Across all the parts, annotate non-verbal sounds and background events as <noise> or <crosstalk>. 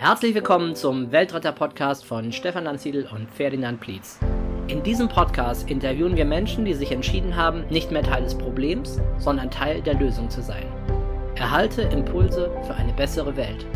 Herzlich willkommen zum Weltretter-Podcast von Stefan Lanziedl und Ferdinand Plietz. In diesem Podcast interviewen wir Menschen, die sich entschieden haben, nicht mehr Teil des Problems, sondern Teil der Lösung zu sein. Erhalte Impulse für eine bessere Welt.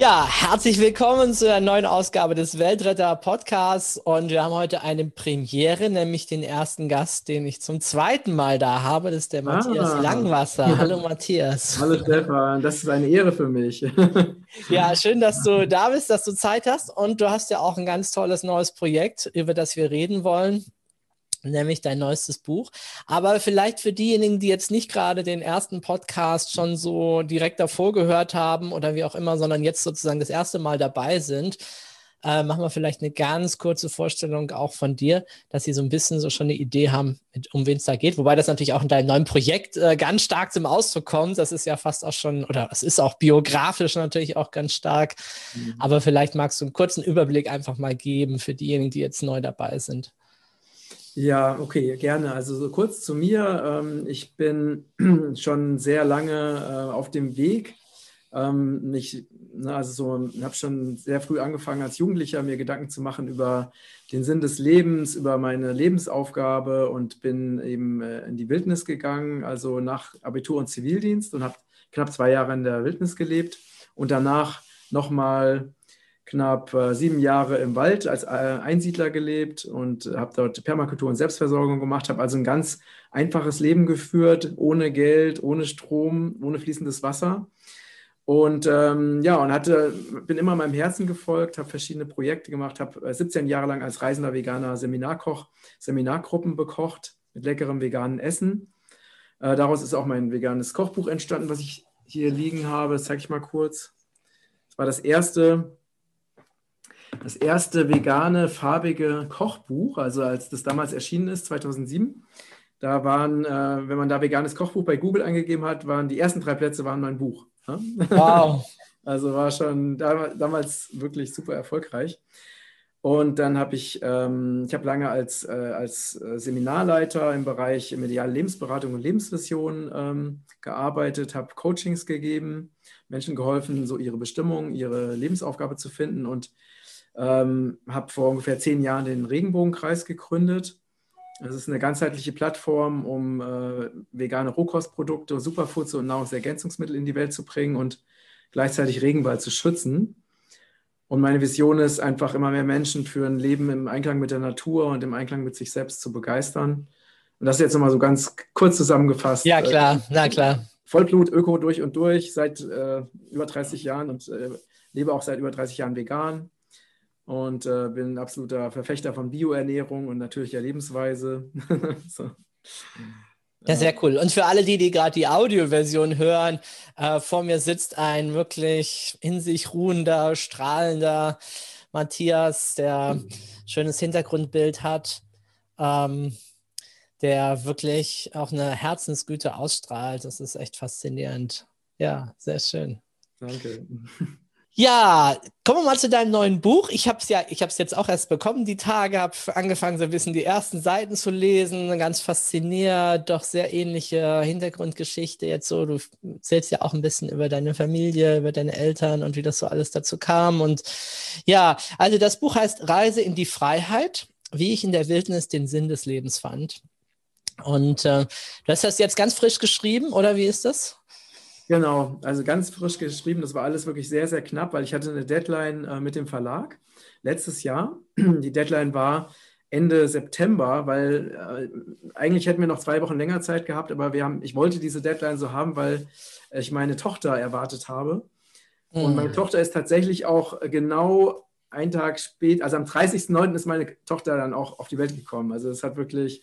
Ja, herzlich willkommen zu einer neuen Ausgabe des Weltretter Podcasts und wir haben heute eine Premiere, nämlich den ersten Gast, den ich zum zweiten Mal da habe, das ist der ah. Matthias Langwasser. Hallo Matthias. Hallo Stefan, das ist eine Ehre für mich. <laughs> ja, schön, dass du da bist, dass du Zeit hast und du hast ja auch ein ganz tolles neues Projekt, über das wir reden wollen nämlich dein neuestes Buch. Aber vielleicht für diejenigen, die jetzt nicht gerade den ersten Podcast schon so direkt davor gehört haben oder wie auch immer, sondern jetzt sozusagen das erste Mal dabei sind, äh, machen wir vielleicht eine ganz kurze Vorstellung auch von dir, dass sie so ein bisschen so schon eine Idee haben, mit, um wen es da geht. Wobei das natürlich auch in deinem neuen Projekt äh, ganz stark zum Ausdruck kommt. Das ist ja fast auch schon, oder es ist auch biografisch natürlich auch ganz stark. Mhm. Aber vielleicht magst du einen kurzen Überblick einfach mal geben für diejenigen, die jetzt neu dabei sind. Ja, okay, gerne. Also so kurz zu mir. Ähm, ich bin <clears throat> schon sehr lange äh, auf dem Weg. Ähm, ich ne, also so, habe schon sehr früh angefangen als Jugendlicher mir Gedanken zu machen über den Sinn des Lebens, über meine Lebensaufgabe und bin eben äh, in die Wildnis gegangen, also nach Abitur und Zivildienst und habe knapp zwei Jahre in der Wildnis gelebt und danach nochmal knapp äh, sieben Jahre im Wald als äh, Einsiedler gelebt und habe dort Permakultur und Selbstversorgung gemacht, habe also ein ganz einfaches Leben geführt, ohne Geld, ohne Strom, ohne fließendes Wasser. Und ähm, ja, und hatte, bin immer meinem Herzen gefolgt, habe verschiedene Projekte gemacht, habe 17 äh, Jahre lang als reisender veganer Seminarkoch Seminargruppen bekocht mit leckerem veganen Essen. Äh, daraus ist auch mein veganes Kochbuch entstanden, was ich hier liegen habe. Das zeige ich mal kurz. Das war das erste das erste vegane, farbige Kochbuch, also als das damals erschienen ist, 2007. Da waren, äh, wenn man da veganes Kochbuch bei Google eingegeben hat, waren die ersten drei Plätze waren mein Buch. Wow. <laughs> also war schon da, damals wirklich super erfolgreich. Und dann habe ich, ähm, ich habe lange als, äh, als Seminarleiter im Bereich mediale Lebensberatung und Lebensvision ähm, gearbeitet, habe Coachings gegeben, Menschen geholfen, so ihre Bestimmung, ihre Lebensaufgabe zu finden und ähm, habe vor ungefähr zehn Jahren den Regenbogenkreis gegründet. Das ist eine ganzheitliche Plattform, um äh, vegane Rohkostprodukte, Superfoods und Nahrungsergänzungsmittel in die Welt zu bringen und gleichzeitig Regenwald zu schützen. Und meine Vision ist einfach immer mehr Menschen für ein Leben im Einklang mit der Natur und im Einklang mit sich selbst zu begeistern. Und das jetzt nochmal so ganz kurz zusammengefasst. Ja, klar, na klar. Vollblut, Öko durch und durch, seit äh, über 30 Jahren und äh, lebe auch seit über 30 Jahren vegan und äh, bin ein absoluter Verfechter von Bioernährung und natürlicher Lebensweise. <laughs> so. Ja, sehr cool. Und für alle die, die gerade die Audioversion hören, äh, vor mir sitzt ein wirklich in sich ruhender, strahlender Matthias, der ein schönes Hintergrundbild hat, ähm, der wirklich auch eine Herzensgüte ausstrahlt. Das ist echt faszinierend. Ja, sehr schön. Danke. Ja, kommen wir mal zu deinem neuen Buch. Ich habe es ja, ich habe es jetzt auch erst bekommen, die Tage, habe angefangen, so ein bisschen die ersten Seiten zu lesen, ganz fasziniert, doch sehr ähnliche Hintergrundgeschichte. Jetzt so, du erzählst ja auch ein bisschen über deine Familie, über deine Eltern und wie das so alles dazu kam. Und ja, also das Buch heißt Reise in die Freiheit, wie ich in der Wildnis den Sinn des Lebens fand. Und äh, du hast das jetzt ganz frisch geschrieben, oder wie ist das? Genau, also ganz frisch geschrieben. Das war alles wirklich sehr, sehr knapp, weil ich hatte eine Deadline äh, mit dem Verlag letztes Jahr. <clears throat> Die Deadline war Ende September, weil äh, eigentlich hätten wir noch zwei Wochen länger Zeit gehabt, aber wir haben, ich wollte diese Deadline so haben, weil ich meine Tochter erwartet habe. Mhm. Und meine hm. Tochter ist tatsächlich auch genau einen Tag spät, also am 30.09. ist meine Tochter dann auch auf die Welt gekommen. Also es hat wirklich,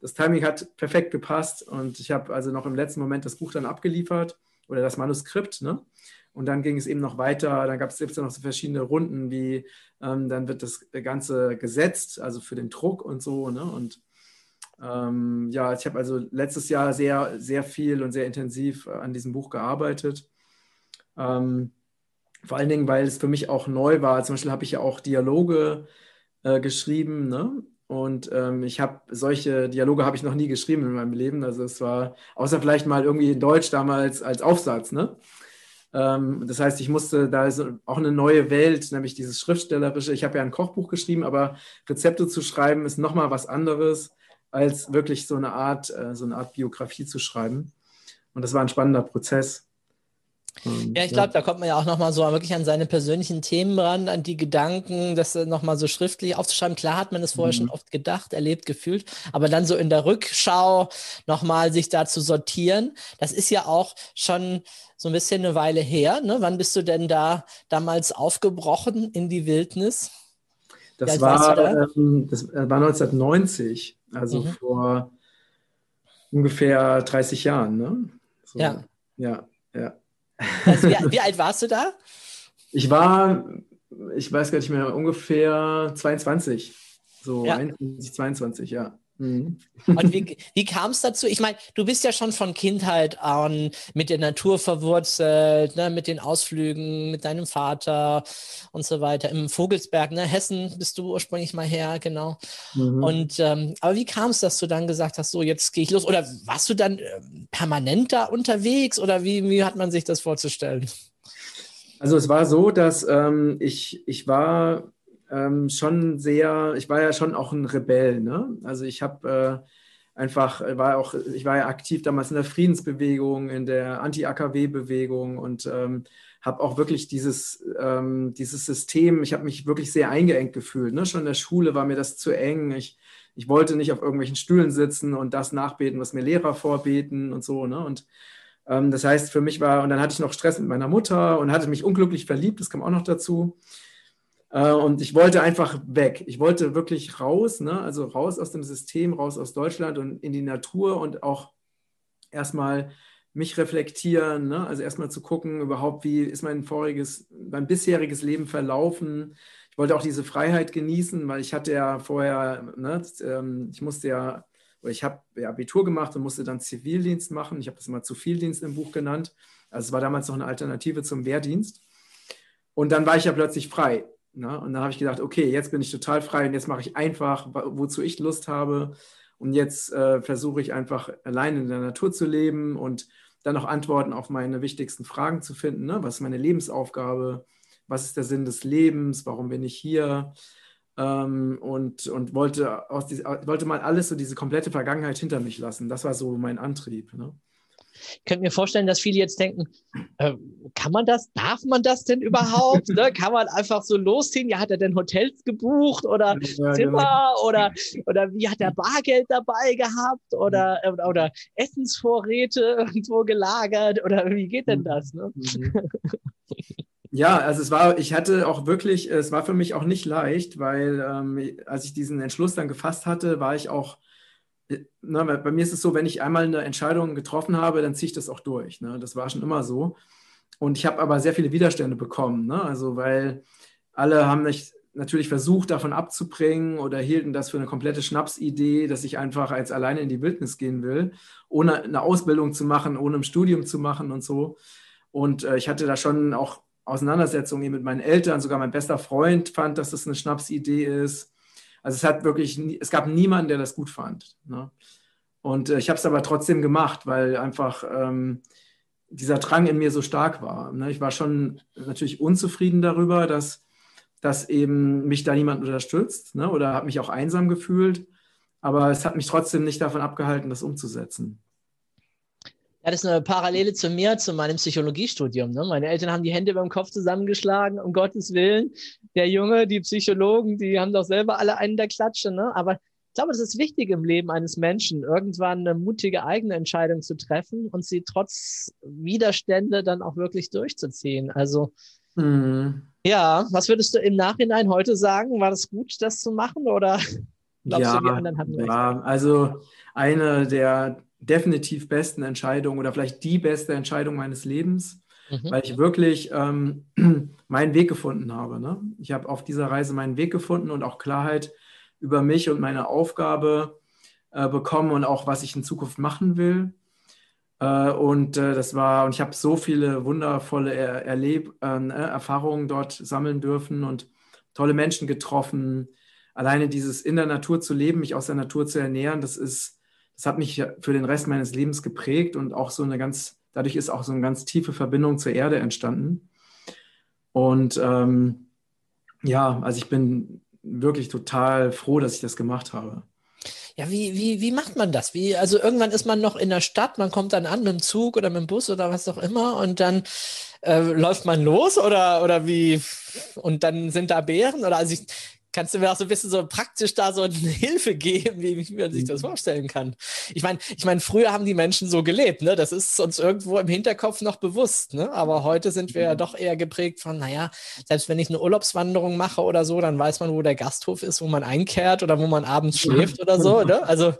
das Timing hat perfekt gepasst und ich habe also noch im letzten Moment das Buch dann abgeliefert oder das Manuskript. Ne? Und dann ging es eben noch weiter, dann gab es noch so verschiedene Runden, wie ähm, dann wird das Ganze gesetzt, also für den Druck und so. Ne? Und ähm, ja, ich habe also letztes Jahr sehr, sehr viel und sehr intensiv an diesem Buch gearbeitet. Ähm, vor allen Dingen, weil es für mich auch neu war. Zum Beispiel habe ich ja auch Dialoge äh, geschrieben. Ne? Und ähm, ich habe solche Dialoge habe ich noch nie geschrieben in meinem Leben. Also es war, außer vielleicht mal irgendwie in Deutsch damals als Aufsatz, ne? Ähm, das heißt, ich musste, da ist auch eine neue Welt, nämlich dieses Schriftstellerische. Ich habe ja ein Kochbuch geschrieben, aber Rezepte zu schreiben ist nochmal was anderes, als wirklich so eine Art, äh, so eine Art Biografie zu schreiben. Und das war ein spannender Prozess. Ja, ich glaube, ja. da kommt man ja auch nochmal so wirklich an seine persönlichen Themen ran, an die Gedanken, das nochmal so schriftlich aufzuschreiben. Klar hat man das vorher mhm. schon oft gedacht, erlebt, gefühlt, aber dann so in der Rückschau nochmal sich da zu sortieren, das ist ja auch schon so ein bisschen eine Weile her. Ne? Wann bist du denn da damals aufgebrochen in die Wildnis? Das, war, da? ähm, das war 1990, also mhm. vor ungefähr 30 Jahren. Ne? So, ja. Ja, ja. Also, wie, wie, alt warst du da? Ich war, ich weiß gar nicht mehr, ungefähr 22. So ja. 21, 22, ja. Mhm. Und wie, wie kam es dazu? Ich meine, du bist ja schon von Kindheit an mit der Natur verwurzelt, ne, mit den Ausflügen, mit deinem Vater und so weiter. Im Vogelsberg, ne, Hessen bist du ursprünglich mal her, genau. Mhm. Und ähm, aber wie kam es, dass du dann gesagt hast, so jetzt gehe ich los? Oder warst du dann äh, permanent da unterwegs? Oder wie, wie hat man sich das vorzustellen? Also es war so, dass ähm, ich, ich war ähm, schon sehr, ich war ja schon auch ein Rebell, ne? Also ich habe äh, einfach, war auch, ich war ja aktiv damals in der Friedensbewegung, in der Anti-AKW-Bewegung und ähm, habe auch wirklich dieses, ähm, dieses System, ich habe mich wirklich sehr eingeengt gefühlt. Ne? Schon in der Schule war mir das zu eng. Ich, ich wollte nicht auf irgendwelchen Stühlen sitzen und das nachbeten, was mir Lehrer vorbeten und so. Ne? Und ähm, das heißt, für mich war, und dann hatte ich noch Stress mit meiner Mutter und hatte mich unglücklich verliebt, das kam auch noch dazu. Äh, und ich wollte einfach weg. Ich wollte wirklich raus, ne? also raus aus dem System, raus aus Deutschland und in die Natur und auch erstmal mich reflektieren, ne? also erstmal zu gucken, überhaupt, wie ist mein voriges, mein bisheriges Leben verlaufen. Ich wollte auch diese Freiheit genießen, weil ich hatte ja vorher, ne, ähm, ich musste ja, ich habe Abitur gemacht und musste dann Zivildienst machen. Ich habe das immer Zivildienst im Buch genannt. Also es war damals noch eine Alternative zum Wehrdienst. Und dann war ich ja plötzlich frei. Na, und dann habe ich gedacht, okay, jetzt bin ich total frei und jetzt mache ich einfach, wozu ich Lust habe. Und jetzt äh, versuche ich einfach allein in der Natur zu leben und dann auch Antworten auf meine wichtigsten Fragen zu finden. Ne? Was ist meine Lebensaufgabe? Was ist der Sinn des Lebens? Warum bin ich hier? Ähm, und und wollte, aus wollte mal alles, so diese komplette Vergangenheit hinter mich lassen. Das war so mein Antrieb. Ne? Ich könnte mir vorstellen, dass viele jetzt denken, äh, kann man das? Darf man das denn überhaupt? ne? Kann man einfach so losziehen? Ja, hat er denn Hotels gebucht oder ja, Zimmer genau. oder, oder wie hat er Bargeld dabei gehabt oder, oder, äh, oder Essensvorräte <laughs> irgendwo gelagert oder wie geht denn das? Ne? Mhm. Ja, also es war, ich hatte auch wirklich, es war für mich auch nicht leicht, weil ähm, als ich diesen Entschluss dann gefasst hatte, war ich auch ne, bei mir ist es so, wenn ich einmal eine Entscheidung getroffen habe, dann ziehe ich das auch durch. Ne? Das war schon immer so. Und ich habe aber sehr viele Widerstände bekommen. Ne? Also, weil alle haben mich natürlich versucht, davon abzubringen oder hielten das für eine komplette Schnapsidee, dass ich einfach als alleine in die Wildnis gehen will, ohne eine Ausbildung zu machen, ohne ein Studium zu machen und so. Und äh, ich hatte da schon auch Auseinandersetzungen mit meinen Eltern, sogar mein bester Freund fand, dass das eine Schnapsidee ist. Also es hat wirklich, es gab niemanden, der das gut fand. Ne? Und äh, ich habe es aber trotzdem gemacht, weil einfach ähm, dieser Drang in mir so stark war. Ne? Ich war schon natürlich unzufrieden darüber, dass, dass eben mich da niemand unterstützt ne? oder habe mich auch einsam gefühlt. Aber es hat mich trotzdem nicht davon abgehalten, das umzusetzen. Ja, das ist eine Parallele zu mir, zu meinem Psychologiestudium. Ne? Meine Eltern haben die Hände beim Kopf zusammengeschlagen, um Gottes Willen. Der Junge, die Psychologen, die haben doch selber alle einen der Klatsche. Ne? Aber ich glaube, das ist wichtig im Leben eines Menschen, irgendwann eine mutige eigene Entscheidung zu treffen und sie trotz Widerstände dann auch wirklich durchzuziehen. Also, mhm. ja, was würdest du im Nachhinein heute sagen? War das gut, das zu machen oder glaubst ja, du, die anderen hatten recht? Ja, also eine der definitiv besten Entscheidung oder vielleicht die beste Entscheidung meines Lebens, mhm. weil ich wirklich ähm, <clears throat> meinen Weg gefunden habe. Ne? Ich habe auf dieser Reise meinen Weg gefunden und auch Klarheit über mich und meine Aufgabe äh, bekommen und auch, was ich in Zukunft machen will. Äh, und äh, das war, und ich habe so viele wundervolle er Erleb äh, ne, Erfahrungen dort sammeln dürfen und tolle Menschen getroffen, alleine dieses in der Natur zu leben, mich aus der Natur zu ernähren, das ist, das hat mich für den Rest meines Lebens geprägt und auch so eine ganz, dadurch ist auch so eine ganz tiefe Verbindung zur Erde entstanden. Und ähm, ja, also ich bin wirklich total froh, dass ich das gemacht habe. Ja, wie, wie, wie macht man das? Wie, also irgendwann ist man noch in der Stadt, man kommt dann an mit dem Zug oder mit dem Bus oder was auch immer und dann äh, läuft man los oder, oder wie? Und dann sind da Bären oder also ich Kannst du mir auch so ein bisschen so praktisch da so eine <laughs> Hilfe geben, wie, man sich das mhm. vorstellen kann? Ich meine, ich meine, früher haben die Menschen so gelebt, ne? Das ist uns irgendwo im Hinterkopf noch bewusst, ne? Aber heute sind wir ja mhm. doch eher geprägt von, naja, selbst wenn ich eine Urlaubswanderung mache oder so, dann weiß man, wo der Gasthof ist, wo man einkehrt oder wo man abends schläft oder so, ne? Also.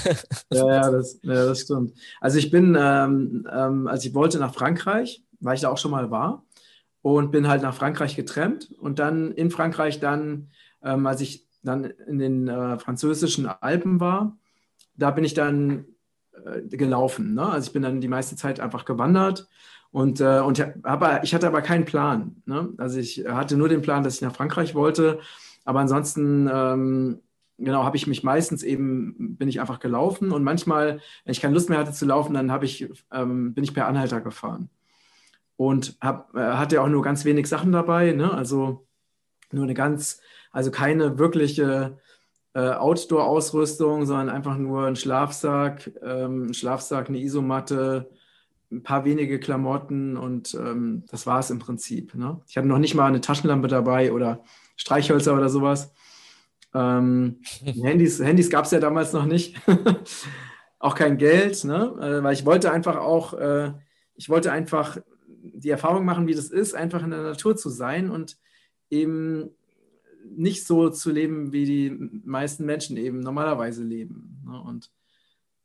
<laughs> ja, ja, das, ja, das stimmt. Also ich bin, ähm, ähm, als ich wollte nach Frankreich, weil ich da auch schon mal war und bin halt nach Frankreich getrennt und dann in Frankreich dann ähm, als ich dann in den äh, französischen Alpen war, da bin ich dann äh, gelaufen. Ne? Also ich bin dann die meiste Zeit einfach gewandert und, äh, und hab, ich hatte aber keinen Plan. Ne? Also ich hatte nur den Plan, dass ich nach Frankreich wollte, aber ansonsten ähm, genau habe ich mich meistens eben bin ich einfach gelaufen und manchmal, wenn ich keine Lust mehr hatte zu laufen, dann habe ich ähm, bin ich per Anhalter gefahren und hab, äh, hatte auch nur ganz wenig Sachen dabei. Ne? Also nur eine ganz also keine wirkliche äh, Outdoor-Ausrüstung, sondern einfach nur ein Schlafsack, ähm, ein Schlafsack, eine Isomatte, ein paar wenige Klamotten und ähm, das war es im Prinzip. Ne? Ich hatte noch nicht mal eine Taschenlampe dabei oder Streichhölzer oder sowas. Ähm, <laughs> Handys Handys gab es ja damals noch nicht. <laughs> auch kein Geld, ne? Äh, weil ich wollte einfach auch, äh, ich wollte einfach die Erfahrung machen, wie das ist, einfach in der Natur zu sein und eben nicht so zu leben, wie die meisten Menschen eben normalerweise leben. Ne? Und,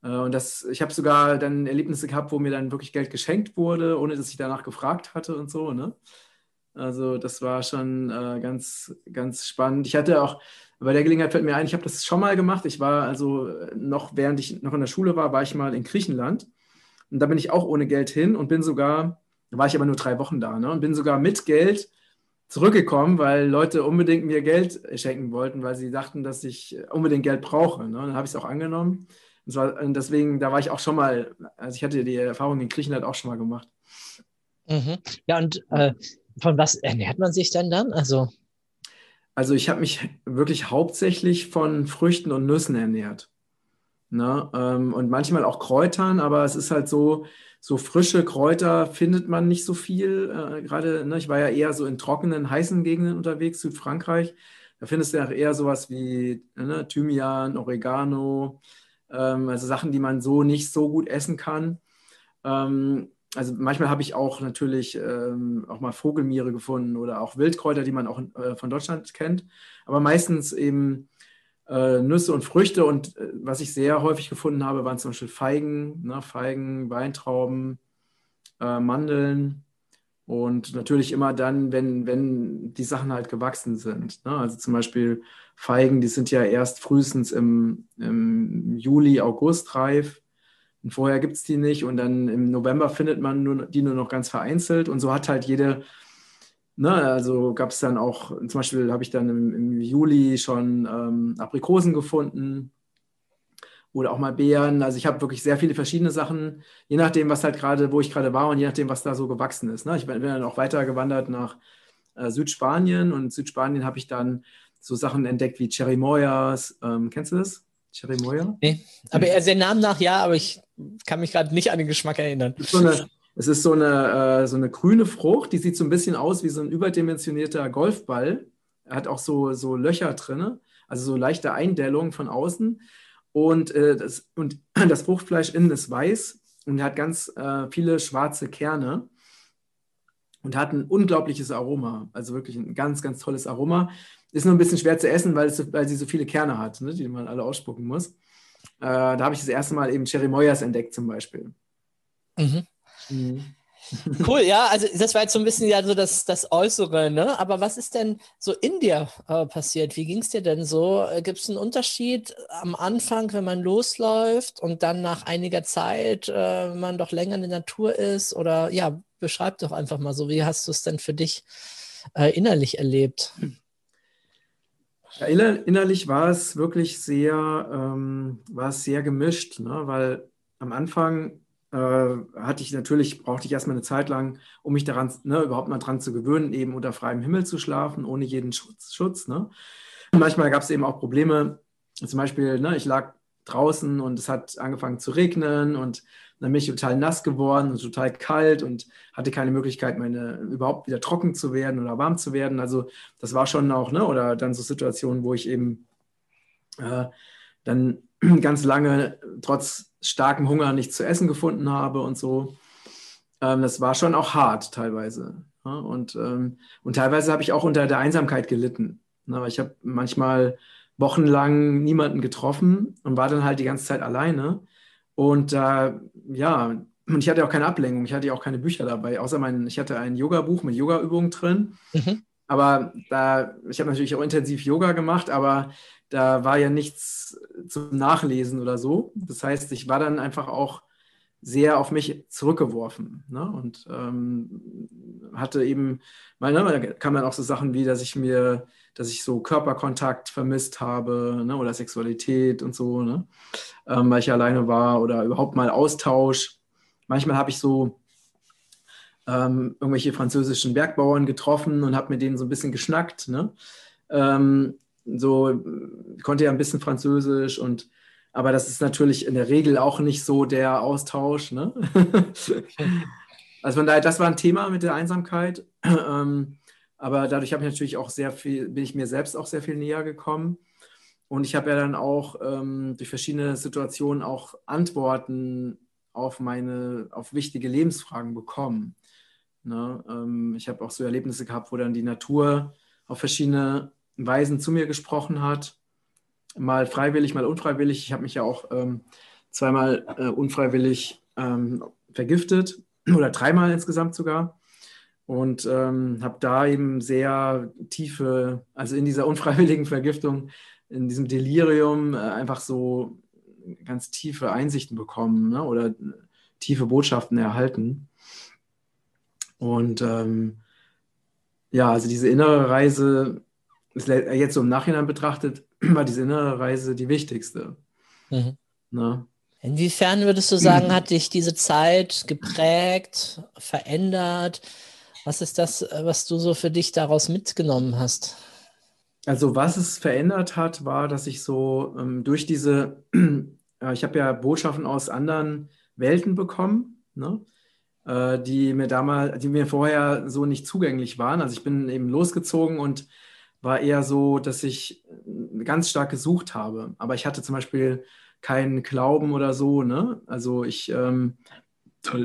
äh, und das, ich habe sogar dann Erlebnisse gehabt, wo mir dann wirklich Geld geschenkt wurde, ohne dass ich danach gefragt hatte und so. Ne? Also das war schon äh, ganz, ganz spannend. Ich hatte auch, bei der Gelegenheit fällt mir ein, ich habe das schon mal gemacht. Ich war also noch, während ich noch in der Schule war, war ich mal in Griechenland. Und da bin ich auch ohne Geld hin und bin sogar, da war ich aber nur drei Wochen da, ne? und bin sogar mit Geld zurückgekommen, weil Leute unbedingt mir Geld schenken wollten, weil sie dachten, dass ich unbedingt Geld brauche. Ne? Dann habe ich es auch angenommen. Und, zwar, und deswegen, da war ich auch schon mal, also ich hatte die Erfahrung in Griechenland auch schon mal gemacht. Mhm. Ja, und äh, von was ernährt man sich denn dann? Also, also ich habe mich wirklich hauptsächlich von Früchten und Nüssen ernährt. Ne? Ähm, und manchmal auch Kräutern, aber es ist halt so, so frische Kräuter findet man nicht so viel. Äh, Gerade, ne, ich war ja eher so in trockenen, heißen Gegenden unterwegs, Südfrankreich. Da findest du ja eher sowas wie ne, Thymian, Oregano, ähm, also Sachen, die man so nicht so gut essen kann. Ähm, also manchmal habe ich auch natürlich ähm, auch mal Vogelmiere gefunden oder auch Wildkräuter, die man auch äh, von Deutschland kennt. Aber meistens eben äh, Nüsse und Früchte. Und äh, was ich sehr häufig gefunden habe, waren zum Beispiel Feigen, ne, Feigen, Weintrauben, äh, Mandeln. Und natürlich immer dann, wenn, wenn die Sachen halt gewachsen sind. Ne? Also zum Beispiel Feigen, die sind ja erst frühestens im, im Juli, August reif. Und vorher gibt es die nicht. Und dann im November findet man nur, die nur noch ganz vereinzelt. Und so hat halt jede Ne, also gab es dann auch, zum Beispiel habe ich dann im, im Juli schon ähm, Aprikosen gefunden oder auch mal Beeren. Also ich habe wirklich sehr viele verschiedene Sachen, je nachdem, was halt gerade, wo ich gerade war und je nachdem, was da so gewachsen ist. Ne? Ich bin, dann auch weiter gewandert nach äh, Südspanien und in Südspanien habe ich dann so Sachen entdeckt wie Cherimoyas. Ähm, kennst du das? Cherimoya? Nee, aber er den Namen nach ja, aber ich kann mich gerade nicht an den Geschmack erinnern. So eine, es ist so eine, äh, so eine grüne Frucht, die sieht so ein bisschen aus wie so ein überdimensionierter Golfball. Er hat auch so, so Löcher drin, also so leichte Eindellung von außen. Und, äh, das, und <clears throat> das Fruchtfleisch innen ist weiß und hat ganz äh, viele schwarze Kerne und hat ein unglaubliches Aroma. Also wirklich ein ganz, ganz tolles Aroma. Ist nur ein bisschen schwer zu essen, weil, es, weil sie so viele Kerne hat, ne, die man alle ausspucken muss. Äh, da habe ich das erste Mal eben Cherry Moyas entdeckt zum Beispiel. Mhm. Mhm. Cool, ja, also das war jetzt so ein bisschen ja so das, das Äußere, ne? Aber was ist denn so in dir äh, passiert? Wie ging es dir denn so? Äh, Gibt es einen Unterschied am Anfang, wenn man losläuft und dann nach einiger Zeit äh, man doch länger in der Natur ist? Oder ja, beschreib doch einfach mal so, wie hast du es denn für dich äh, innerlich erlebt? Ja, innerlich war es wirklich sehr, ähm, war es sehr gemischt, ne? weil am Anfang äh, hatte ich natürlich, brauchte ich erstmal eine Zeit lang, um mich daran, ne, überhaupt mal dran zu gewöhnen, eben unter freiem Himmel zu schlafen, ohne jeden Schutz. Schutz ne? Manchmal gab es eben auch Probleme, zum Beispiel, ne, ich lag draußen und es hat angefangen zu regnen und dann bin ich total nass geworden und total kalt und hatte keine Möglichkeit, meine überhaupt wieder trocken zu werden oder warm zu werden. Also das war schon auch, ne, oder dann so Situationen, wo ich eben äh, dann ganz lange trotz starkem Hunger nichts zu essen gefunden habe und so. Ähm, das war schon auch hart teilweise. Ja? Und, ähm, und teilweise habe ich auch unter der Einsamkeit gelitten. Ne? Ich habe manchmal wochenlang niemanden getroffen und war dann halt die ganze Zeit alleine. Und äh, ja, und ich hatte auch keine Ablenkung, ich hatte auch keine Bücher dabei, außer mein, ich hatte ein Yoga-Buch mit Yoga-Übungen drin. Mhm. Aber da, ich habe natürlich auch intensiv Yoga gemacht, aber da war ja nichts zum Nachlesen oder so. Das heißt, ich war dann einfach auch sehr auf mich zurückgeworfen. Ne? Und ähm, hatte eben, mal, ne, da kam dann auch so Sachen wie, dass ich mir, dass ich so Körperkontakt vermisst habe ne? oder Sexualität und so, ne? ähm, weil ich alleine war oder überhaupt mal Austausch. Manchmal habe ich so ähm, irgendwelche französischen Bergbauern getroffen und habe mit denen so ein bisschen geschnackt. Ne? Ähm, so konnte ja ein bisschen Französisch und aber das ist natürlich in der Regel auch nicht so der Austausch. Ne? <laughs> also von daher, das war ein Thema mit der Einsamkeit. <clears throat> Ähm, aber dadurch habe ich natürlich auch sehr viel, bin ich mir selbst auch sehr viel näher gekommen. Und ich habe ja dann auch ähm, durch verschiedene Situationen auch Antworten auf meine, auf wichtige Lebensfragen bekommen. Ne? Ähm, ich habe auch so Erlebnisse gehabt, wo dann die Natur auf verschiedene Weisen zu mir gesprochen hat. Mal freiwillig, mal unfreiwillig. Ich habe mich ja auch ähm, zweimal äh, unfreiwillig ähm, vergiftet <clears throat> oder dreimal insgesamt sogar. Und ähm, habe da eben sehr tiefe, also in dieser <laughs> unfreiwilligen Vergiftung, in diesem Delirium äh, einfach so ganz tiefe Einsichten bekommen ne? oder tiefe Botschaften erhalten. Und ähm, ja, also diese innere Reise jetzt so im Nachhinein betrachtet, <clears throat> war diese innere Reise die wichtigste. Mhm. Ne? Inwiefern würdest du sagen, <clears throat> hat dich diese Zeit geprägt, verändert? Was ist das, was du so für dich daraus mitgenommen hast? Also was es verändert hat, war, dass ich so ähm, durch diese, <clears throat> äh, ich habe ja Botschaften aus anderen Welten bekommen, ne? äh, die mir damals, die mir vorher so nicht zugänglich waren. Also ich bin eben losgezogen und war eher so, dass ich äh, ganz stark gesucht habe. Aber ich hatte zum Beispiel keinen Glauben oder so. Ne? Also ich, ähm,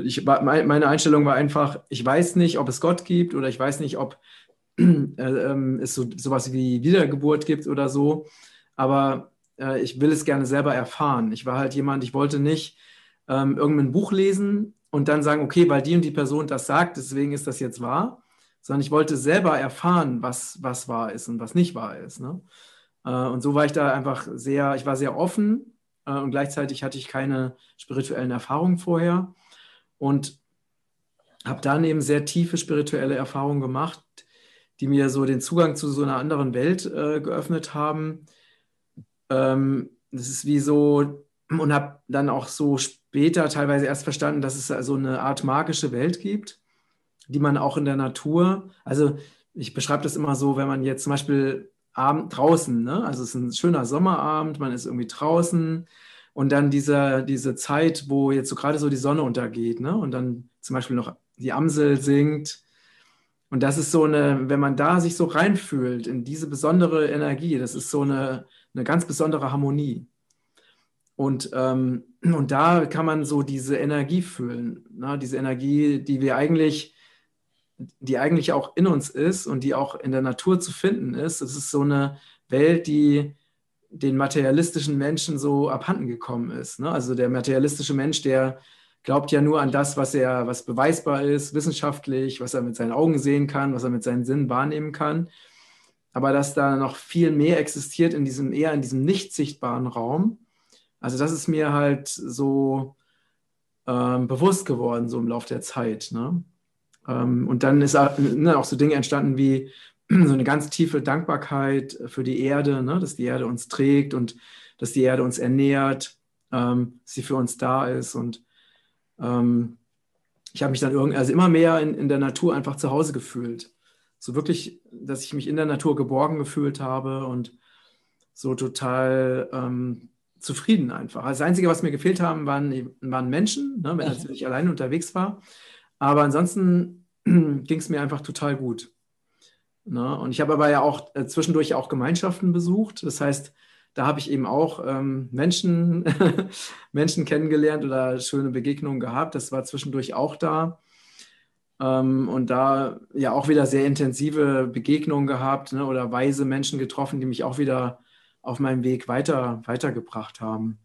ich meine Einstellung war einfach, ich weiß nicht, ob es Gott gibt oder ich weiß nicht, ob <clears throat> äh, äh, es so sowas wie Wiedergeburt gibt oder so. Aber äh, ich will es gerne selber erfahren. Ich war halt jemand, ich wollte nicht ähm, irgendein Buch lesen und dann sagen, okay, weil die und die Person das sagt, deswegen ist das jetzt wahr, sondern ich wollte selber erfahren, was, was wahr ist und was nicht wahr ist. Ne? Äh, und so war ich da einfach sehr, ich war sehr offen äh, und gleichzeitig hatte ich keine spirituellen Erfahrungen vorher und habe dann eben sehr tiefe spirituelle Erfahrungen gemacht, die mir so den Zugang zu so einer anderen Welt äh, geöffnet haben. Ähm, das ist wie so, und habe dann auch so später teilweise erst verstanden, dass es so eine Art magische Welt gibt die man auch in der Natur, also ich beschreibe das immer so, wenn man jetzt zum Beispiel Abend draußen, ne? also es ist ein schöner Sommerabend, man ist irgendwie draußen und dann diese, diese Zeit, wo jetzt so gerade so die Sonne untergeht ne? und dann zum Beispiel noch die Amsel singt. Und das ist so eine, wenn man da sich so reinfühlt in diese besondere Energie, das ist so eine, eine ganz besondere Harmonie. Und, ähm, und da kann man so diese Energie fühlen, ne? diese Energie, die wir eigentlich die eigentlich auch in uns ist und die auch in der Natur zu finden ist. Es ist so eine Welt, die den materialistischen Menschen so abhanden gekommen ist. Ne? Also der materialistische Mensch, der glaubt ja nur an das, was er, was beweisbar ist, wissenschaftlich, was er mit seinen Augen sehen kann, was er mit seinen Sinnen wahrnehmen kann. Aber dass da noch viel mehr existiert in diesem, eher in diesem nicht sichtbaren Raum. Also das ist mir halt so ähm, bewusst geworden, so im Laufe der Zeit. Ne? Ähm, und dann ist auch, ne, auch so Dinge entstanden wie <clears throat> so eine ganz tiefe Dankbarkeit für die Erde, ne? dass die Erde uns trägt und dass die Erde uns ernährt, ähm, dass sie für uns da ist. Und ähm, ich habe mich dann irgendwie, also immer mehr in, in der Natur einfach zu Hause gefühlt. So wirklich, dass ich mich in der Natur geborgen gefühlt habe und so total ähm, zufrieden einfach. Also das Einzige, was mir gefehlt haben, waren, waren Menschen, ne, wenn ich alleine unterwegs war. Aber ansonsten <clears throat> ging es mir einfach total gut. Ne? Und ich habe aber ja auch äh, zwischendurch auch Gemeinschaften besucht. Das heißt, da habe ich eben auch ähm, Menschen, <laughs> Menschen kennengelernt oder schöne Begegnungen gehabt. Das war zwischendurch auch da. Ähm, und da ja auch wieder sehr intensive Begegnungen gehabt ne? oder weise Menschen getroffen, die mich auch wieder auf meinem Weg weiter, weitergebracht haben.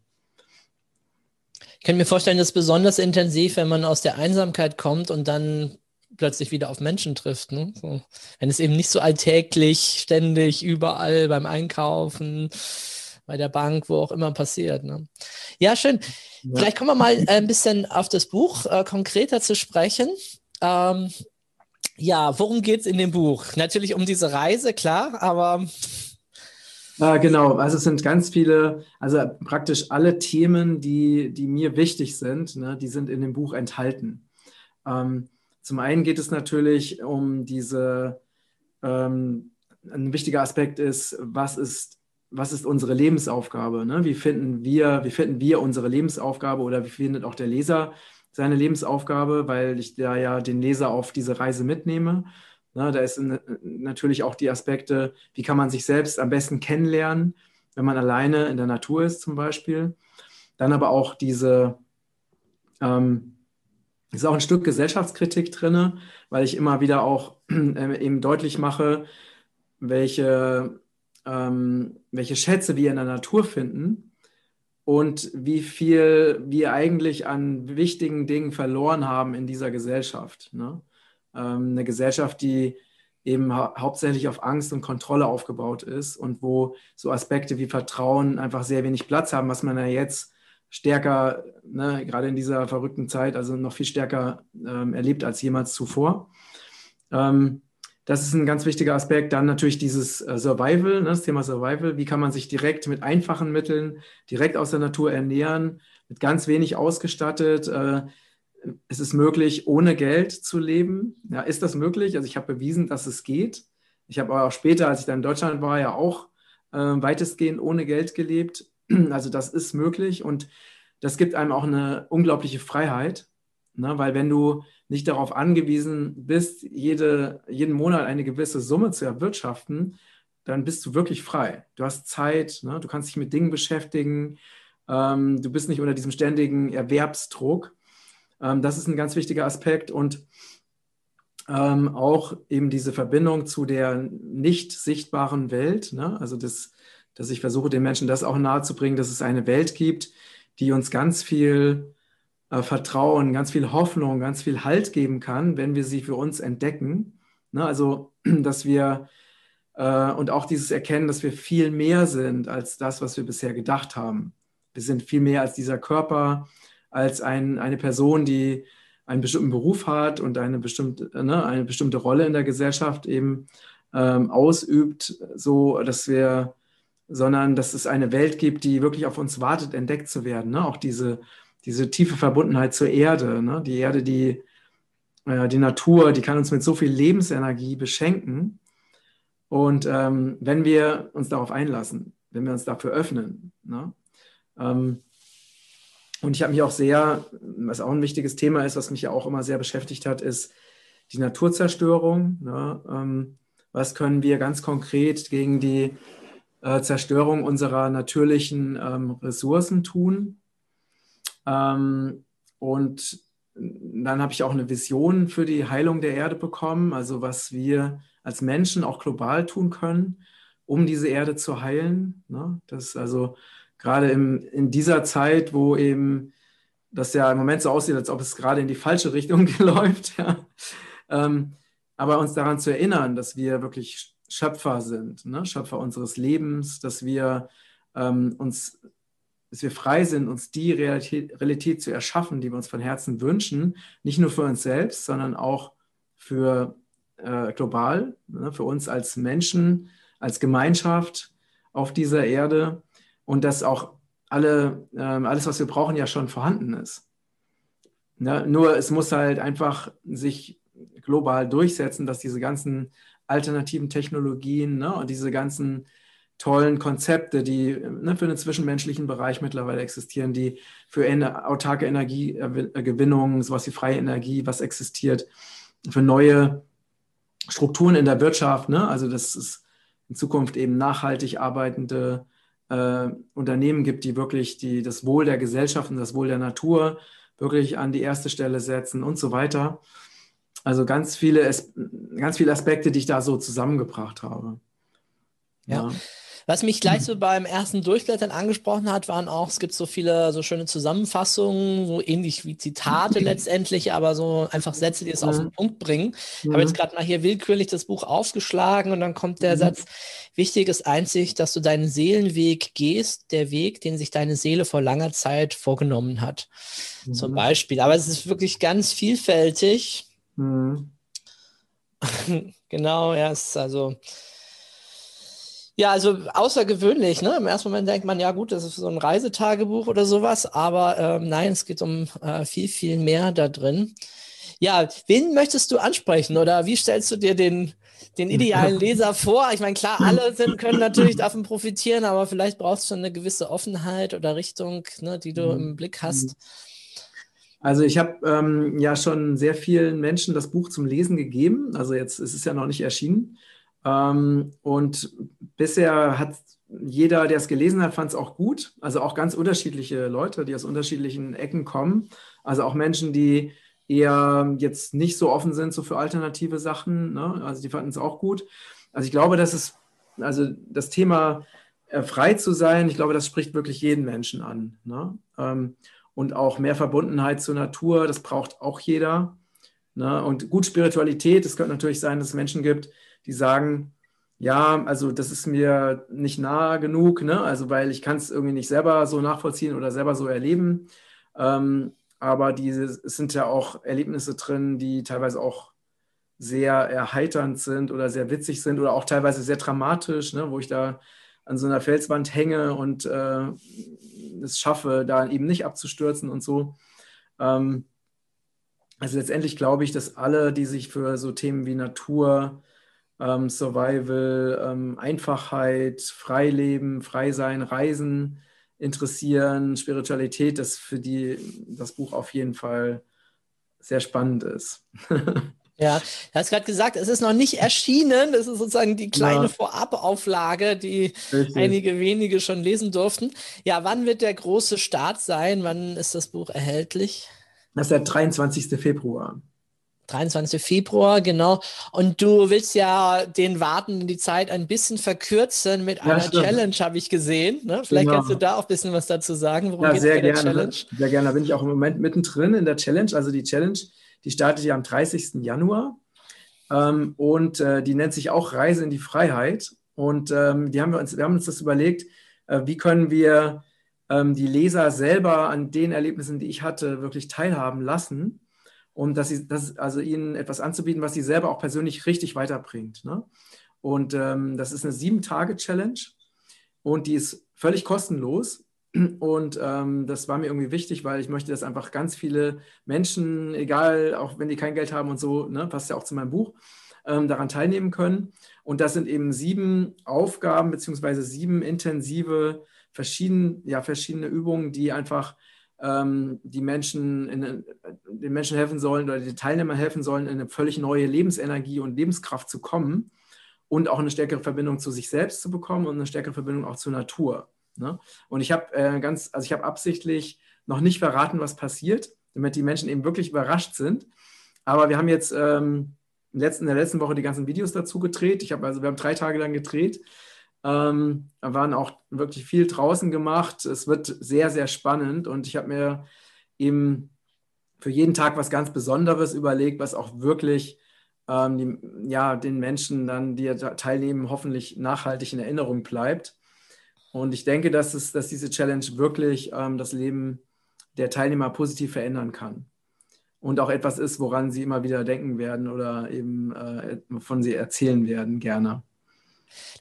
Ich kann mir vorstellen, das ist besonders intensiv, wenn man aus der Einsamkeit kommt und dann plötzlich wieder auf Menschen trifft. Ne? So, wenn es eben nicht so alltäglich, ständig, überall beim Einkaufen, bei der Bank, wo auch immer passiert. Ne? Ja, schön. Ja. Vielleicht kommen wir mal äh, ein bisschen auf das Buch äh, konkreter zu sprechen. Ähm, ja, worum geht es in dem Buch? Natürlich um diese Reise, klar, aber äh, genau, also es sind ganz viele, also praktisch alle Themen, die, die mir wichtig sind, ne, die sind in dem Buch enthalten. Ähm, zum einen geht es natürlich um diese, ähm, ein wichtiger Aspekt ist, was ist, was ist unsere Lebensaufgabe? Ne? Wie, finden wir, wie finden wir unsere Lebensaufgabe oder wie findet auch der Leser seine Lebensaufgabe, weil ich da ja den Leser auf diese Reise mitnehme. Ne, da ist natürlich auch die Aspekte, wie kann man sich selbst am besten kennenlernen, wenn man alleine in der Natur ist zum Beispiel. Dann aber auch diese, ähm, ist auch ein Stück Gesellschaftskritik drin, weil ich immer wieder auch äh, eben deutlich mache, welche, ähm, welche Schätze wir in der Natur finden und wie viel wir eigentlich an wichtigen Dingen verloren haben in dieser Gesellschaft. Ne? Ähm, eine Gesellschaft, die eben hau hauptsächlich auf Angst und Kontrolle aufgebaut ist und wo so Aspekte wie Vertrauen einfach sehr wenig Platz haben, was man ja jetzt stärker, ne, gerade in dieser verrückten Zeit, also noch viel stärker ähm, erlebt als jemals zuvor. Ähm, das ist ein ganz wichtiger Aspekt. Dann natürlich dieses äh, Survival, ne, das Thema Survival. Wie kann man sich direkt mit einfachen Mitteln, direkt aus der Natur ernähren, mit ganz wenig ausgestattet, äh, ist es möglich, ohne Geld zu leben? Ja, ist das möglich? Also ich habe bewiesen, dass es geht. Ich habe auch später, als ich dann in Deutschland war, ja auch äh, weitestgehend ohne Geld gelebt. <clears throat> Also das ist möglich und das gibt einem auch eine unglaubliche Freiheit, ne? weil wenn du nicht darauf angewiesen bist, jede, jeden Monat eine gewisse Summe zu erwirtschaften, dann bist du wirklich frei. Du hast Zeit, ne? du kannst dich mit Dingen beschäftigen, ähm, du bist nicht unter diesem ständigen Erwerbsdruck. Ähm, das ist ein ganz wichtiger Aspekt und ähm, auch eben diese Verbindung zu der nicht sichtbaren Welt. Ne? Also, das, dass ich versuche, den Menschen das auch nahezubringen, dass es eine Welt gibt, die uns ganz viel äh, Vertrauen, ganz viel Hoffnung, ganz viel Halt geben kann, wenn wir sie für uns entdecken. Ne? Also, <clears throat> dass wir äh, und auch dieses Erkennen, dass wir viel mehr sind als das, was wir bisher gedacht haben. Wir sind viel mehr als dieser Körper, als ein, eine Person, die einen bestimmten Beruf hat und eine bestimmte, ne, eine bestimmte Rolle in der Gesellschaft eben ähm, ausübt, so dass wir, sondern dass es eine Welt gibt, die wirklich auf uns wartet, entdeckt zu werden. Ne? Auch diese, diese tiefe Verbundenheit zur Erde. Ne? Die Erde, die, äh, die Natur, die kann uns mit so viel Lebensenergie beschenken. Und ähm, wenn wir uns darauf einlassen, wenn wir uns dafür öffnen, ne? ähm, und ich habe mich auch sehr, was auch ein wichtiges Thema ist, was mich ja auch immer sehr beschäftigt hat, ist die Naturzerstörung. Ne? Ähm, was können wir ganz konkret gegen die äh, Zerstörung unserer natürlichen ähm, Ressourcen tun? Ähm, und dann habe ich auch eine Vision für die Heilung der Erde bekommen, also was wir als Menschen auch global tun können, um diese Erde zu heilen. Ne? Das also gerade im, in dieser Zeit, wo eben das ja im Moment so aussieht, als ob es gerade in die falsche Richtung <laughs> läuft. Ja. Ähm, aber uns daran zu erinnern, dass wir wirklich Schöpfer sind, ne? Schöpfer unseres Lebens, dass wir ähm, uns, dass wir frei sind, uns die Realität, Realität zu erschaffen, die wir uns von Herzen wünschen, nicht nur für uns selbst, sondern auch für äh, global, ne, für uns als Menschen, als Gemeinschaft auf dieser Erde und dass auch alle, äh, alles, was wir brauchen, ja schon vorhanden ist. Ne? Nur es muss halt einfach sich global durchsetzen, dass diese ganzen alternativen Technologien ne, und diese ganzen tollen Konzepte, die ne, für den zwischenmenschlichen Bereich mittlerweile existieren, die für ener autarke Energiegewinnung, sowas wie freie Energie, was existiert, für neue Strukturen in der Wirtschaft, ne? also dass es in Zukunft eben nachhaltig arbeitende äh, Unternehmen gibt, die wirklich die, das Wohl der Gesellschaft und das Wohl der Natur wirklich an die erste Stelle setzen und so weiter. Also ganz viele, ganz viele Aspekte, die ich da so zusammengebracht habe. ja. ja. Was mich gleich so beim ersten Durchblättern angesprochen hat, waren auch, es gibt so viele so schöne Zusammenfassungen, so ähnlich wie Zitate letztendlich, aber so einfach Sätze, die es auf den Punkt bringen. Ich habe jetzt gerade mal hier willkürlich das Buch aufgeschlagen und dann kommt der mhm. Satz, wichtig ist einzig, dass du deinen Seelenweg gehst, der Weg, den sich deine Seele vor langer Zeit vorgenommen hat. Mhm. Zum Beispiel. Aber es ist wirklich ganz vielfältig. Mhm. <laughs> genau, ja, es ist also ja, also außergewöhnlich. Ne? Im ersten Moment denkt man, ja gut, das ist so ein Reisetagebuch oder sowas, aber ähm, nein, es geht um äh, viel, viel mehr da drin. Ja, wen möchtest du ansprechen oder wie stellst du dir den, den idealen Leser vor? Ich meine, klar, alle sind, können natürlich davon profitieren, aber vielleicht brauchst du schon eine gewisse Offenheit oder Richtung, ne, die du im Blick hast. Also ich habe ähm, ja schon sehr vielen Menschen das Buch zum Lesen gegeben. Also jetzt ist es ja noch nicht erschienen. Ähm, und bisher hat jeder, der es gelesen hat, fand es auch gut. Also auch ganz unterschiedliche Leute, die aus unterschiedlichen Ecken kommen. Also auch Menschen, die eher jetzt nicht so offen sind so für alternative Sachen. Ne? Also die fanden es auch gut. Also ich glaube, dass es, also das Thema äh, frei zu sein, ich glaube, das spricht wirklich jeden Menschen an. Ne? Ähm, und auch mehr Verbundenheit zur Natur, das braucht auch jeder. Ne? Und gut Spiritualität, es könnte natürlich sein, dass es Menschen gibt, die sagen, ja, also das ist mir nicht nah genug, ne? also weil ich kann es irgendwie nicht selber so nachvollziehen oder selber so erleben. Ähm, aber diese, es sind ja auch Erlebnisse drin, die teilweise auch sehr erheiternd sind oder sehr witzig sind oder auch teilweise sehr dramatisch, ne? wo ich da an so einer Felswand hänge und äh, es schaffe, da eben nicht abzustürzen und so. Ähm, also letztendlich glaube ich, dass alle, die sich für so Themen wie Natur, ähm, Survival, ähm, Einfachheit, Freileben, Freisein, Reisen interessieren, Spiritualität, dass für die das Buch auf jeden Fall sehr spannend ist. <laughs> Ja, du hast gerade gesagt, es ist noch nicht erschienen. Das ist sozusagen die kleine ja. Vorabauflage, die Richtig. einige wenige schon lesen durften. Ja, wann wird der große Start sein? Wann ist das Buch erhältlich? Das ist der 23. Februar. 23. Februar, genau. Und du willst ja den Warten in die Zeit ein bisschen verkürzen mit ja, einer stimmt. Challenge, habe ich gesehen. Ne? Vielleicht genau. kannst du da auch ein bisschen was dazu sagen. Worum ja, sehr gerne. Challenge? Sehr gerne. Da bin ich auch im Moment mittendrin in der Challenge. Also die Challenge, die startet ja am 30. Januar ähm, und äh, die nennt sich auch Reise in die Freiheit. Und ähm, die haben wir, uns, wir haben uns das überlegt, äh, wie können wir die Leser selber an den Erlebnissen, die ich hatte, wirklich teilhaben lassen um dass sie, dass, also ihnen etwas anzubieten, was sie selber auch persönlich richtig weiterbringt. Ne? Und ähm, das ist eine Sieben-Tage-Challenge und die ist völlig kostenlos. Und ähm, das war mir irgendwie wichtig, weil ich möchte, dass einfach ganz viele Menschen, egal, auch wenn die kein Geld haben und so, ne, passt ja auch zu meinem Buch, ähm, daran teilnehmen können. Und das sind eben sieben Aufgaben beziehungsweise sieben intensive, verschieden, ja, verschiedene Übungen, die einfach ähm, die Menschen in, den Menschen helfen sollen oder die Teilnehmer helfen sollen, in eine völlig neue Lebensenergie und Lebenskraft zu kommen und auch eine stärkere Verbindung zu sich selbst zu bekommen und eine stärkere Verbindung auch zur Natur. Ne? Und ich habe äh, ganz, also ich habe absichtlich noch nicht verraten, was passiert, damit die Menschen eben wirklich überrascht sind. Aber wir haben jetzt ähm, in der letzten Woche die ganzen Videos dazu gedreht. Ich habe also, wir haben drei Tage lang gedreht ähm, waren auch wirklich viel draußen gemacht. Es wird sehr, sehr spannend und ich habe mir eben für jeden Tag was ganz Besonderes überlegt, was auch wirklich ähm, die, ja, den Menschen dann, die teilnehmen, hoffentlich nachhaltig in Erinnerung bleibt. Und ich denke, dass, es, dass diese Challenge wirklich ähm, das Leben der Teilnehmer positiv verändern kann. und auch etwas ist, woran sie immer wieder denken werden oder eben äh, von sie erzählen werden, gerne.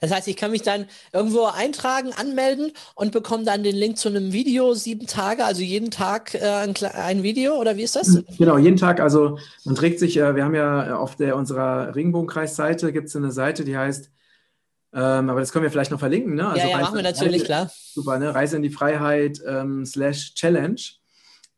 Das heißt, ich kann mich dann irgendwo eintragen, anmelden und bekomme dann den Link zu einem Video, sieben Tage, also jeden Tag äh, ein, ein, Video oder wie ist das? Genau, jeden Tag. Also man trägt sich, äh, wir haben ja auf der unserer Regenbogenkreis-Seite gibt es eine Seite, die heißt, ähm, aber das können wir vielleicht noch verlinken, ne? Also ja, ja, machen wir natürlich, Reise, klar. Super, ne? Reise in die Freiheit ähm, slash Challenge.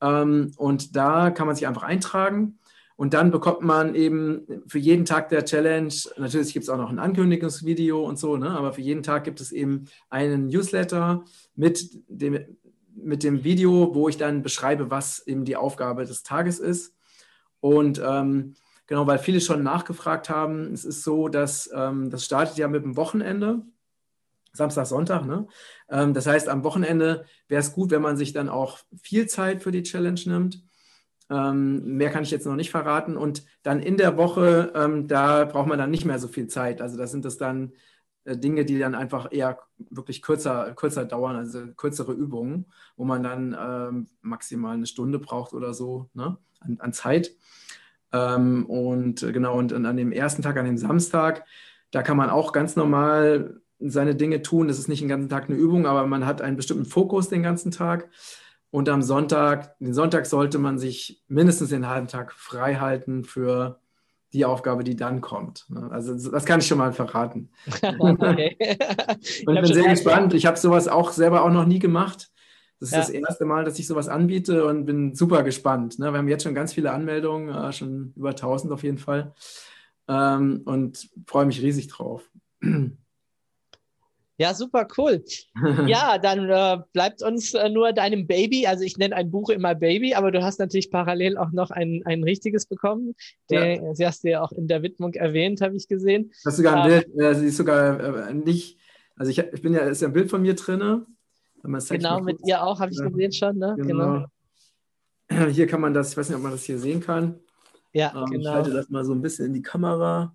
Ähm, und da kann man sich einfach eintragen. Und dann bekommt man eben für jeden Tag der Challenge, natürlich gibt es auch noch ein Ankündigungsvideo und so, ne? aber für jeden Tag gibt es eben einen Newsletter mit dem, mit dem Video, wo ich dann beschreibe, was eben die Aufgabe des Tages ist. Und ähm, genau, weil viele schon nachgefragt haben, es ist so, dass ähm, das startet ja mit dem Wochenende. Samstag, Sonntag. Ne? Ähm, das heißt, am Wochenende wäre es gut, wenn man sich dann auch viel Zeit für die Challenge nimmt. Ähm, mehr kann ich jetzt noch nicht verraten. Und dann in der Woche, ähm, da braucht man dann nicht mehr so viel Zeit. Also das sind das dann äh, Dinge, die dann einfach eher wirklich kürzer, kürzer dauern, also kürzere Übungen, wo man dann ähm, maximal eine Stunde braucht oder so ne? an, an Zeit. Ähm, und äh, genau, und, und an dem ersten Tag, an dem Samstag, da kann man auch ganz normal seine Dinge tun. Das ist nicht den ganzen Tag eine Übung, aber man hat einen bestimmten Fokus den ganzen Tag. Und am Sonntag, den Sonntag sollte man sich mindestens den halben Tag frei halten für die Aufgabe, die dann kommt. Ne? Also das kann ich schon mal verraten. <laughs> Okay. Und ich bin sehr gespannt. Ich habe sowas auch selber auch noch nie gemacht. Das ist ja. das erste Mal, dass ich sowas anbiete und bin super gespannt. Ne? Wir haben jetzt schon ganz viele Anmeldungen, äh, schon über 1000 auf jeden Fall. Ähm, und freue mich riesig drauf. Ja, super cool. Ja, <laughs> dann äh, bleibt uns äh, nur deinem Baby. Also ich nenne ein Buch immer Baby, aber du hast natürlich parallel auch noch ein, ein richtiges bekommen. Der, ja. Sie hast du ja auch in der Widmung erwähnt, habe ich gesehen. Das ist sogar ein Bild, äh, sie ist sogar äh, nicht, also ich, ich bin ja, ist ja ein Bild von mir drin. Genau, mit ihr auch, habe ich gesehen schon, ne? Genau. genau. Hier kann man das, ich weiß nicht, ob man das hier sehen kann. Ja, ähm, genau. Ich halte das mal so ein bisschen in die Kamera.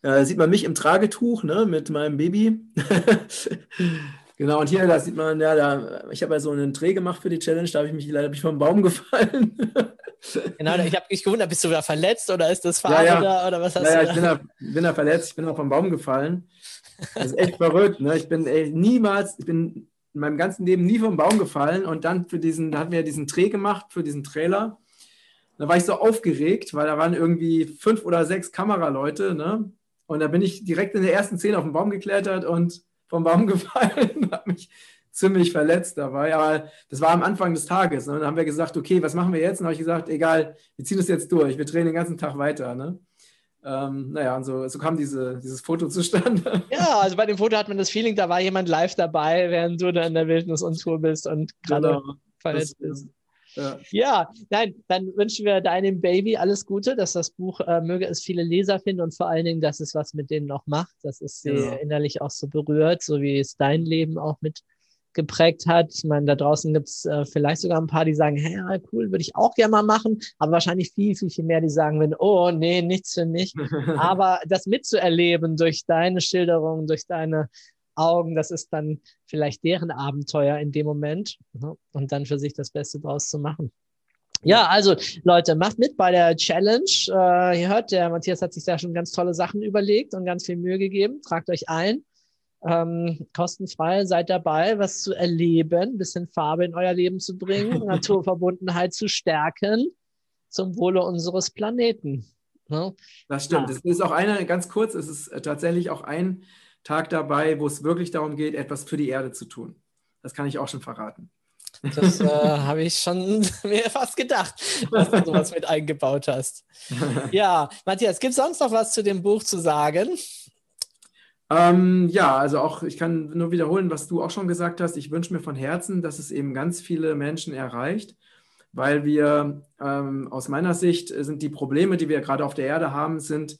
Da sieht man mich im Tragetuch ne, mit meinem Baby. <laughs> genau, und hier, da sieht man, ja, da, ich habe ja so einen Dreh gemacht für die Challenge, da habe ich mich leider bin vom Baum gefallen. <laughs> genau, ich habe mich gewundert, bist du da verletzt oder ist das Farbe ja, ja. da oder was hast ja, ja, du? Ich bin da, bin da verletzt, ich bin auch vom Baum gefallen. Das ist echt verrückt. Ne? Ich bin ey, niemals, ich bin in meinem ganzen Leben nie vom Baum gefallen und dann für diesen, da hatten wir diesen Dreh gemacht für diesen Trailer. Da war ich so aufgeregt, weil da waren irgendwie fünf oder sechs Kameraleute, ne? Und da bin ich direkt in der ersten Szene auf den Baum geklettert und vom Baum <laughs> gefallen, habe mich ziemlich verletzt dabei. Aber das war am Anfang des Tages. Ne? Und dann haben wir gesagt, okay, was machen wir jetzt? Und dann habe ich gesagt, egal, wir ziehen das jetzt durch. Wir drehen den ganzen Tag weiter. Ne? Ähm, naja, und so, so kam diese, dieses Foto zustande. <laughs> Ja, also bei dem Foto hat man das Feeling, da war jemand live dabei, während du da in der Wildnis Tour bist und gerade genau. verletzt bist. Ja. ja. nein, dann wünschen wir deinem Baby alles Gute, dass das Buch äh, möge es viele Leser finden und vor allen Dingen, dass es was mit denen noch macht, dass es sie ja. innerlich auch so berührt, so wie es dein Leben auch mit geprägt hat. Ich meine, da draußen gibt es äh, vielleicht sogar ein paar, die sagen, hey, cool, würde ich auch gerne mal machen, aber wahrscheinlich viel, viel, viel mehr, die sagen wenn, oh, nee, nichts für mich. <laughs> aber das mitzuerleben durch deine Schilderung, durch deine Augen, das ist dann vielleicht deren Abenteuer in dem Moment ne? und dann für sich das Beste draus zu machen. Ja, also Leute, macht mit bei der Challenge. Äh, ihr hört, der Matthias hat sich da schon ganz tolle Sachen überlegt und ganz viel Mühe gegeben. Tragt euch ein. Ähm, kostenfrei, seid dabei, was zu erleben, ein bisschen Farbe in euer Leben zu bringen, <laughs> Naturverbundenheit zu stärken, zum Wohle unseres Planeten. Ne? Das stimmt. Es ist auch eine, ganz kurz, es ist tatsächlich auch ein Tag dabei, wo es wirklich darum geht, etwas für die Erde zu tun. Das kann ich auch schon verraten. Das äh, <laughs> habe ich schon <laughs> mir fast gedacht, dass du sowas mit eingebaut hast. <laughs> Ja, Matthias, gibt es sonst noch was zu dem Buch zu sagen? Ähm, ja, also auch, ich kann nur wiederholen, was du auch schon gesagt hast. Ich wünsche mir von Herzen, dass es eben ganz viele Menschen erreicht, weil wir ähm, aus meiner Sicht sind die Probleme, die wir gerade auf der Erde haben, sind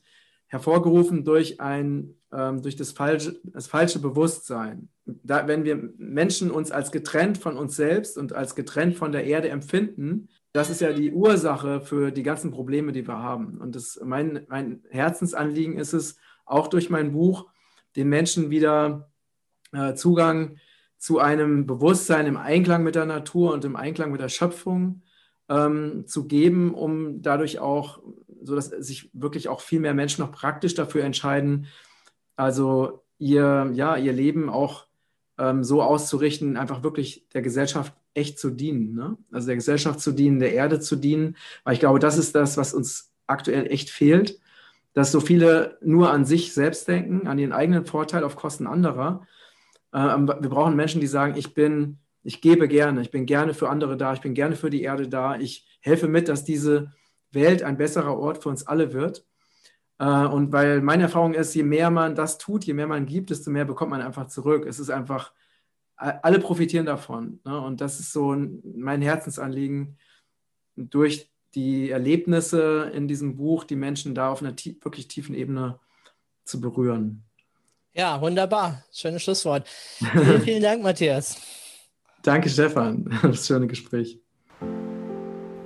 hervorgerufen durch ein ähm, durch das falsche, das falsche Bewusstsein. Da, wenn wir Menschen uns als getrennt von uns selbst und als getrennt von der Erde empfinden, das ist ja die Ursache für die ganzen Probleme, die wir haben. Und das, mein, mein Herzensanliegen ist es, auch durch mein Buch, den Menschen wieder äh, Zugang zu einem Bewusstsein im Einklang mit der Natur und im Einklang mit der Schöpfung ähm, zu geben, um dadurch auch, so dass sich wirklich auch viel mehr Menschen noch praktisch dafür entscheiden, also ihr, ja, ihr Leben auch ähm, so auszurichten, einfach wirklich der Gesellschaft echt zu dienen. Ne? Also der Gesellschaft zu dienen, der Erde zu dienen, weil ich glaube, das ist das, was uns aktuell echt fehlt, dass so viele nur an sich selbst denken, an ihren eigenen Vorteil auf Kosten anderer. Ähm, wir brauchen Menschen, die sagen, ich bin, ich gebe gerne, ich bin gerne für andere da, ich bin gerne für die Erde da, ich helfe mit, dass diese Welt ein besserer Ort für uns alle wird. Äh, und weil meine Erfahrung ist, je mehr man das tut, je mehr man gibt, desto mehr bekommt man einfach zurück. Es ist einfach, alle profitieren davon. Ne? Und das ist so mein Herzensanliegen, durch die Erlebnisse in diesem Buch die Menschen da auf einer tie wirklich tiefen Ebene zu berühren. Ja, wunderbar. Schönes Schlusswort. <laughs> Vielen, vielen Dank, Matthias. Danke, Stefan. <laughs> Das schöne Gespräch.